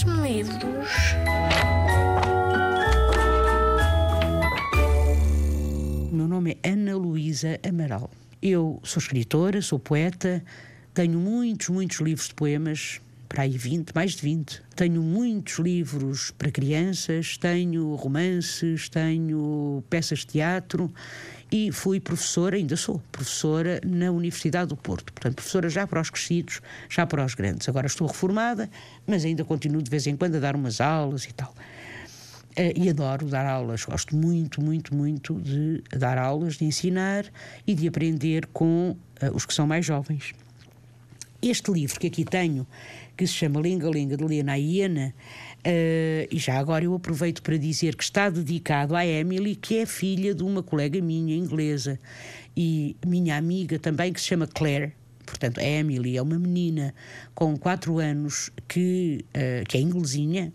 Traz-me livros. O meu nome é Ana Luísa Amaral. Eu sou escritora, sou poeta, tenho muitos, muitos livros de poemas, para aí 20, mais de 20. Tenho muitos livros para crianças, tenho romances, tenho peças de teatro e fui professora, ainda sou professora na Universidade do Porto. Portanto, professora já para os crescidos, já para os grandes. Agora estou reformada, mas ainda continuo de vez em quando a dar umas aulas e tal. Uh, e adoro dar aulas, gosto muito, muito, muito de dar aulas, de ensinar e de aprender com uh, os que são mais jovens. Este livro que aqui tenho, que se chama Linga Linga de Lena Hiena, uh, e já agora eu aproveito para dizer que está dedicado à Emily, que é filha de uma colega minha inglesa e minha amiga também, que se chama Claire. Portanto, a Emily é uma menina com 4 anos que, uh, que é inglesinha,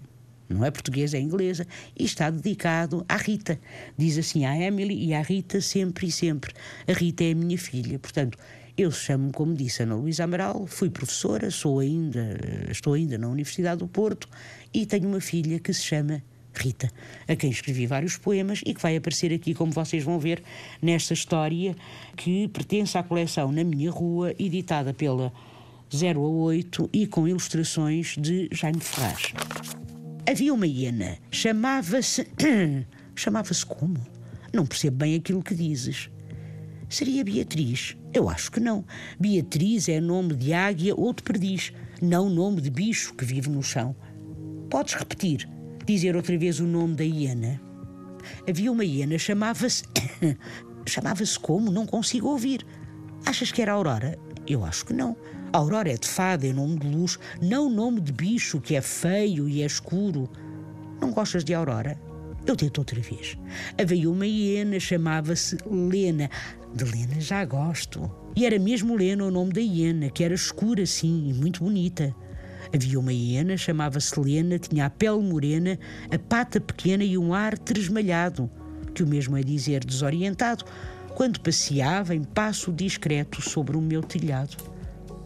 não é portuguesa, é inglesa, e está dedicado à Rita. Diz assim à Emily e à Rita sempre e sempre. A Rita é a minha filha. Portanto, eu chamo-me, como disse, Ana Luísa Amaral, fui professora, sou ainda, estou ainda na Universidade do Porto e tenho uma filha que se chama Rita, a quem escrevi vários poemas e que vai aparecer aqui, como vocês vão ver, nesta história que pertence à coleção Na Minha Rua, editada pela 0 a 8 e com ilustrações de Jaime Ferraz. Havia uma hiena, chamava-se. chamava-se como? Não percebo bem aquilo que dizes. Seria Beatriz. Eu acho que não. Beatriz é nome de águia ou de perdiz, não nome de bicho que vive no chão. Podes repetir, dizer outra vez o nome da hiena? Havia uma hiena, chamava-se. chamava-se como? Não consigo ouvir. Achas que era Aurora? Eu acho que não. Aurora é de fada, é nome de luz, não nome de bicho que é feio e é escuro. Não gostas de Aurora? Eu tento outra vez. Havia uma hiena, chamava-se Lena. De Lena já gosto. E era mesmo Lena o nome da hiena, que era escura assim e muito bonita. Havia uma hiena, chamava-se Lena, tinha a pele morena, a pata pequena e um ar tresmalhado, que o mesmo é dizer desorientado, quando passeava em passo discreto sobre o meu telhado.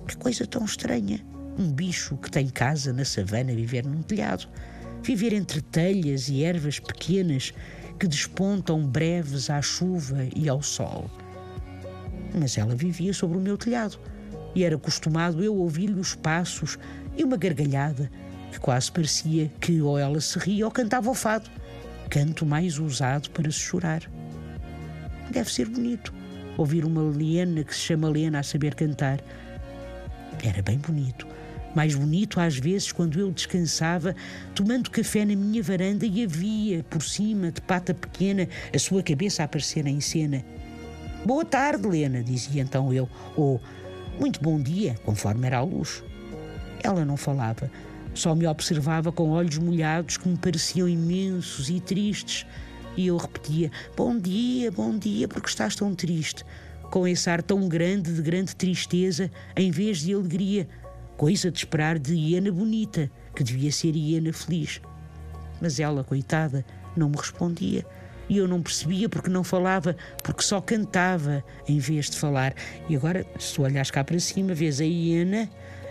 Que coisa tão estranha! Um bicho que tem casa na savana viver num telhado, viver entre telhas e ervas pequenas que despontam breves à chuva e ao sol mas ela vivia sobre o meu telhado e era costumado eu ouvir-lhe os passos e uma gargalhada que quase parecia que ou ela se ria ou cantava o fado, canto mais usado para se chorar. Deve ser bonito ouvir uma Lena que se chama Lena a saber cantar. Era bem bonito. Mais bonito às vezes quando eu descansava, tomando café na minha varanda e havia, por cima, de pata pequena, a sua cabeça a aparecer em cena Boa tarde, Lena, dizia então eu, ou muito bom dia, conforme era a luz. Ela não falava, só me observava com olhos molhados que me pareciam imensos e tristes. E eu repetia: Bom dia, bom dia, porque estás tão triste? Com esse ar tão grande de grande tristeza, em vez de alegria, coisa de esperar de hiena bonita, que devia ser hiena feliz. Mas ela, coitada, não me respondia e eu não percebia porque não falava, porque só cantava em vez de falar. E agora, se olhas cá para cima, vês a hiena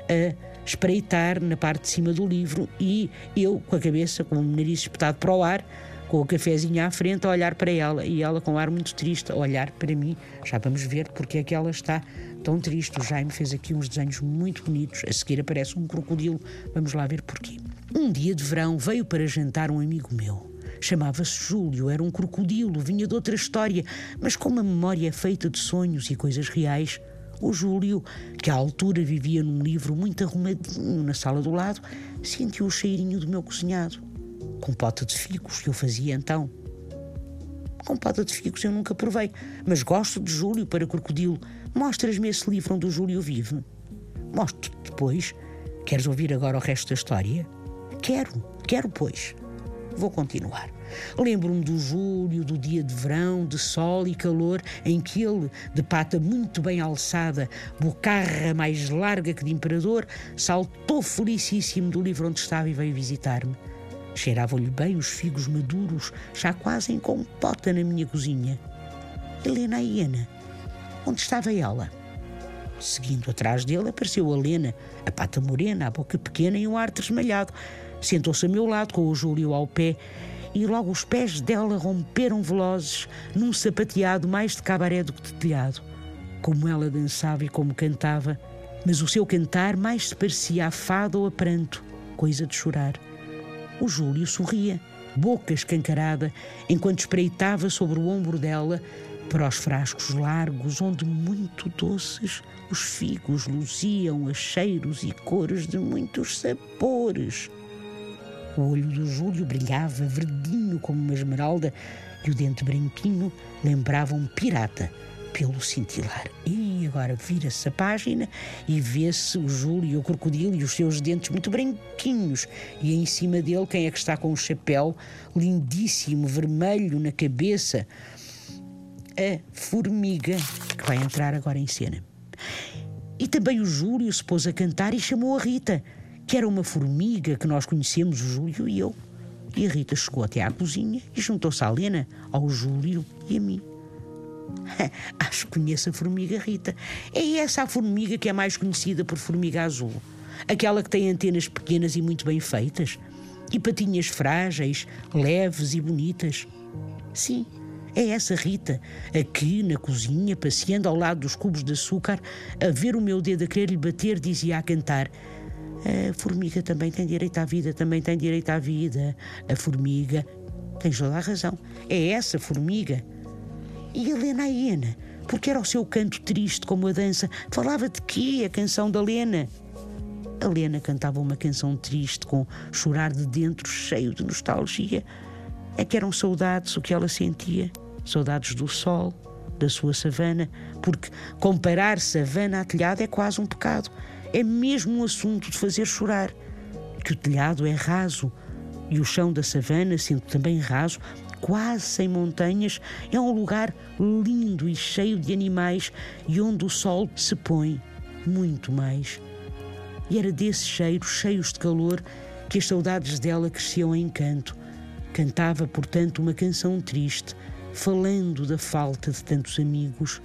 a espreitar na parte de cima do livro e eu com a cabeça, com o nariz espetado para o ar, com o cafezinho à frente, a olhar para ela e ela com um ar muito triste a olhar para mim. Já vamos ver porque é que ela está tão triste. O Jaime fez aqui uns desenhos muito bonitos. A seguir aparece um crocodilo. Vamos lá ver porquê. Um dia de verão veio para jantar um amigo meu. Chamava-se Júlio, era um crocodilo, vinha de outra história, mas como a memória é feita de sonhos e coisas reais, o Júlio, que à altura vivia num livro muito arrumadinho na sala do lado, sentiu o cheirinho do meu cozinhado, com pota de figos que eu fazia então. Com pota de figos eu nunca provei, mas gosto de Júlio para crocodilo. Mostras-me esse livro onde o Júlio vive. Mostro-te depois. Queres ouvir agora o resto da história? Quero, quero, pois. Vou continuar. Lembro-me do julho, do dia de verão, de sol e calor, em que ele, de pata muito bem alçada, bocarra mais larga que de imperador, saltou felicíssimo do livro onde estava e veio visitar-me. Cheiravam-lhe bem os figos maduros, já quase em compota na minha cozinha. Helena Hiena, onde estava ela? Seguindo atrás dele, apareceu a Lena, a pata morena, a boca pequena e um ar tresmalhado. Sentou-se a meu lado, com o Júlio ao pé, e logo os pés dela romperam velozes num sapateado mais de cabaré do que de telhado. Como ela dançava e como cantava, mas o seu cantar mais se parecia a fado ou a pranto, coisa de chorar. O Júlio sorria, boca escancarada, enquanto espreitava sobre o ombro dela para os frascos largos, onde muito doces os figos luziam a cheiros e cores de muitos sabores. O olho do Júlio brilhava verdinho como uma esmeralda e o dente branquinho lembrava um pirata pelo cintilar. E agora vira-se a página e vê-se o Júlio, o crocodilo e os seus dentes muito branquinhos. E em cima dele, quem é que está com um chapéu lindíssimo, vermelho na cabeça? A formiga, que vai entrar agora em cena. E também o Júlio se pôs a cantar e chamou a Rita que era uma formiga que nós conhecemos, o Júlio e eu. E a Rita chegou até à cozinha e juntou-se à Helena, ao Júlio e a mim. Acho que conheço a formiga Rita. É essa a formiga que é mais conhecida por formiga azul. Aquela que tem antenas pequenas e muito bem feitas. E patinhas frágeis, leves e bonitas. Sim, é essa Rita, aqui na cozinha, passeando ao lado dos cubos de açúcar, a ver o meu dedo a querer lhe bater, dizia a cantar: a formiga também tem direito à vida, também tem direito à vida. A formiga. Tens toda a razão. É essa formiga. E a Lena a hiena? Porque era o seu canto triste como a dança. Falava de quê a canção da Lena? A Lena cantava uma canção triste com chorar de dentro cheio de nostalgia. É que eram saudades o que ela sentia. Saudades do sol, da sua savana, porque comparar savana a telhado é quase um pecado é mesmo um assunto de fazer chorar. Que o telhado é raso e o chão da savana, sendo também raso, quase sem montanhas, é um lugar lindo e cheio de animais e onde o sol se põe muito mais. E era desses cheiros, cheios de calor, que as saudades dela cresciam em canto. Cantava, portanto, uma canção triste, falando da falta de tantos amigos.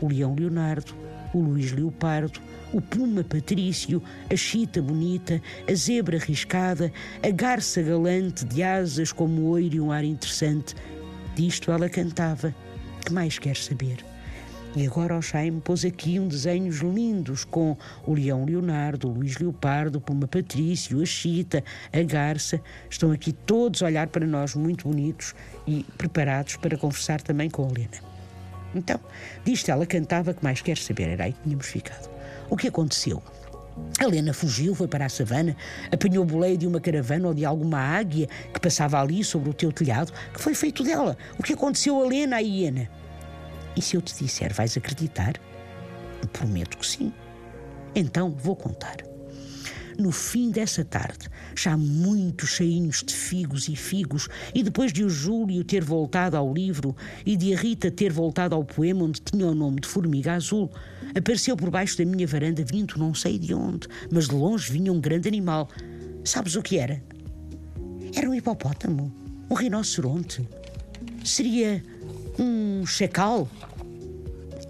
O leão Leonardo, o Luís Leopardo, o puma patrício, a chita bonita, a zebra riscada, a garça galante de asas como oiro e um ar interessante. Disto ela cantava. Que mais quer saber? E agora o Chaim pôs aqui um desenhos lindos com o leão Leonardo, o Luís Leopardo, o Puma Patrício, a Chita, a Garça. Estão aqui todos a olhar para nós muito bonitos e preparados para conversar também com a Helena. Então, disto ela cantava que mais quer saber, era aí que tínhamos ficado. O que aconteceu? Helena fugiu, foi para a savana, apanhou o boleio de uma caravana ou de alguma águia que passava ali sobre o teu telhado. Que foi feito dela? O que aconteceu a Helena, a hiena? E se eu te disser, vais acreditar? Prometo que sim. Então vou contar. No fim dessa tarde, já muito cheinhos de figos e figos, e depois de o Júlio ter voltado ao livro e de a Rita ter voltado ao poema onde tinha o nome de Formiga Azul, apareceu por baixo da minha varanda vindo não sei de onde, mas de longe vinha um grande animal. Sabes o que era? Era um hipopótamo, um rinoceronte. Seria um chacal?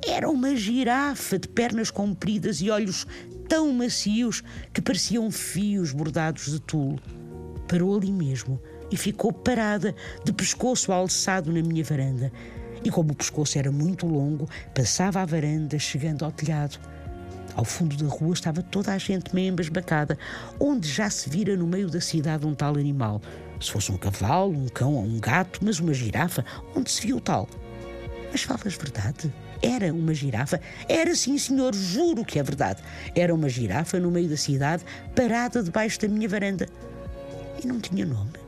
Era uma girafa de pernas compridas e olhos tão macios que pareciam fios bordados de tule. Parou ali mesmo e ficou parada, de pescoço alçado na minha varanda. E como o pescoço era muito longo, passava a varanda, chegando ao telhado. Ao fundo da rua estava toda a gente meio embasbacada, onde já se vira no meio da cidade um tal animal. Se fosse um cavalo, um cão ou um gato, mas uma girafa, onde se viu tal? Mas falas verdade? Era uma girafa? Era sim, senhor, juro que é verdade. Era uma girafa no meio da cidade, parada debaixo da minha varanda. E não tinha nome.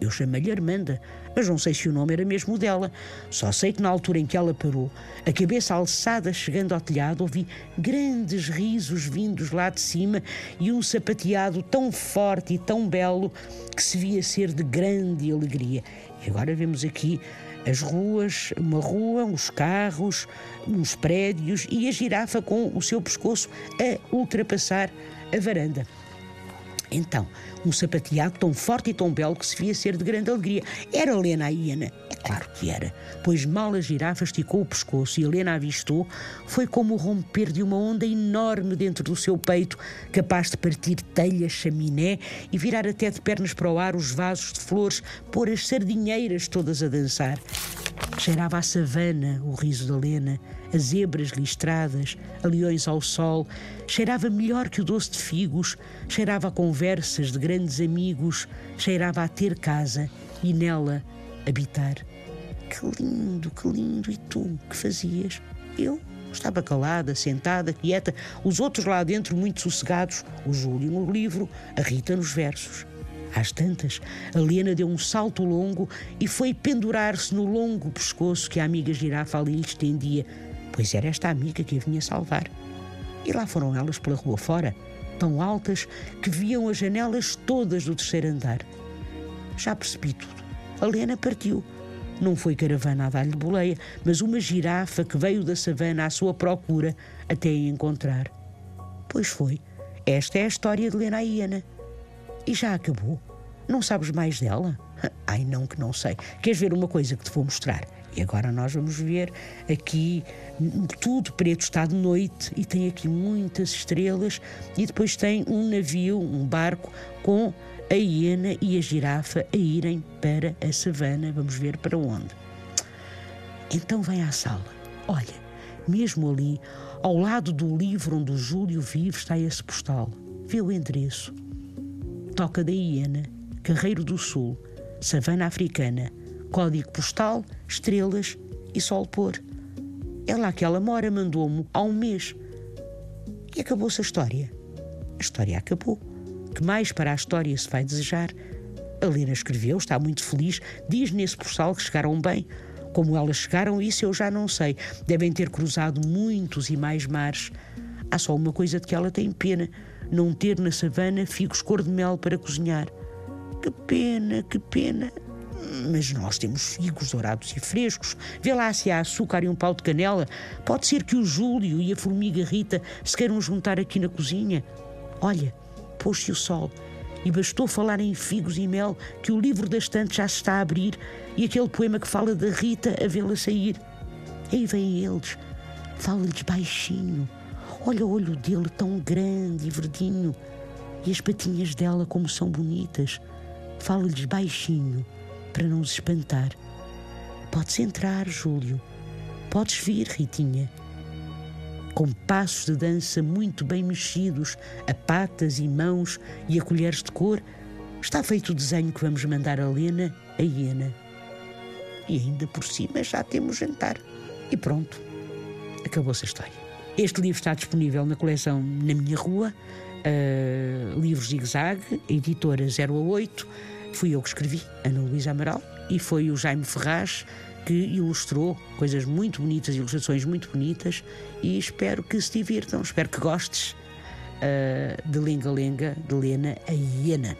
Eu chamei-lhe Armanda, mas não sei se o nome era mesmo dela. Só sei que na altura em que ela parou, a cabeça alçada chegando ao telhado, ouvi grandes risos vindos lá de cima e um sapateado tão forte e tão belo que se via ser de grande alegria. E agora vemos aqui as ruas, uma rua, uns carros, uns prédios e a girafa com o seu pescoço a ultrapassar a varanda. Então, um sapateado tão forte e tão belo que se via ser de grande alegria. Era Lena a hiena. Claro que era, pois mal a girafa esticou o pescoço e Helena avistou, foi como o romper de uma onda enorme dentro do seu peito, capaz de partir telhas, chaminé e virar até de pernas para o ar os vasos de flores, pôr as sardinheiras todas a dançar. Cheirava a savana, o riso da Helena, as zebras listradas, a leões ao sol, cheirava melhor que o doce de figos, cheirava a conversas de grandes amigos, cheirava a ter casa e nela habitar. Que lindo, que lindo! E tu, que fazias? Eu estava calada, sentada, quieta, os outros lá dentro muito sossegados, o Júlio no livro, a Rita nos versos. Às tantas, a Lena deu um salto longo e foi pendurar-se no longo pescoço que a amiga girafa ali lhe estendia, pois era esta amiga que a vinha salvar. E lá foram elas pela rua fora, tão altas que viam as janelas todas do terceiro andar. Já percebi tudo. A Lena partiu. Não foi caravana a dar-lhe boleia, mas uma girafa que veio da savana à sua procura até a encontrar. Pois foi. Esta é a história de Lena Iana. E já acabou? Não sabes mais dela? Ai, não, que não sei. Queres ver uma coisa que te vou mostrar? E agora nós vamos ver aqui tudo preto, está de noite e tem aqui muitas estrelas. E depois tem um navio, um barco com a hiena e a girafa a irem para a savana. Vamos ver para onde. Então vem à sala. Olha, mesmo ali, ao lado do livro onde o Júlio vive, está esse postal. Vê o endereço. Toca da Hiena, Carreiro do Sul, Savana Africana, código postal, estrelas e sol pôr. É lá que ela mora, mandou-me há um mês. E acabou-se a história. A história acabou. Que mais para a história se vai desejar? A Lena escreveu, está muito feliz, diz nesse postal que chegaram bem. Como elas chegaram, isso eu já não sei. Devem ter cruzado muitos e mais mares. Há só uma coisa de que ela tem pena não ter na savana figos cor de mel para cozinhar. Que pena, que pena. Mas nós temos figos dourados e frescos. Vê lá se há açúcar e um pau de canela. Pode ser que o Júlio e a formiga Rita se queiram juntar aqui na cozinha. Olha, pôs-se o sol e bastou falar em figos e mel que o livro da estante já se está a abrir e aquele poema que fala da Rita a vê-la sair. Aí vêm eles. Fala-lhes baixinho Olha o olho dele tão grande e verdinho. E as patinhas dela como são bonitas. Fala-lhes baixinho, para não os espantar. Podes entrar, Júlio. Podes vir, Ritinha. Com passos de dança muito bem mexidos, a patas e mãos e a colheres de cor, está feito o desenho que vamos mandar a Lena, a hiena. E ainda por cima já temos jantar. E pronto, acabou-se a história. Este livro está disponível na coleção Na Minha Rua, uh, Livros Zig-Zag, editora 0 a 8. Fui eu que escrevi, Ana Luísa Amaral, e foi o Jaime Ferraz que ilustrou coisas muito bonitas, ilustrações muito bonitas, e espero que se divirtam, espero que gostes uh, de Lenga Lenga, de Lena a Hiena.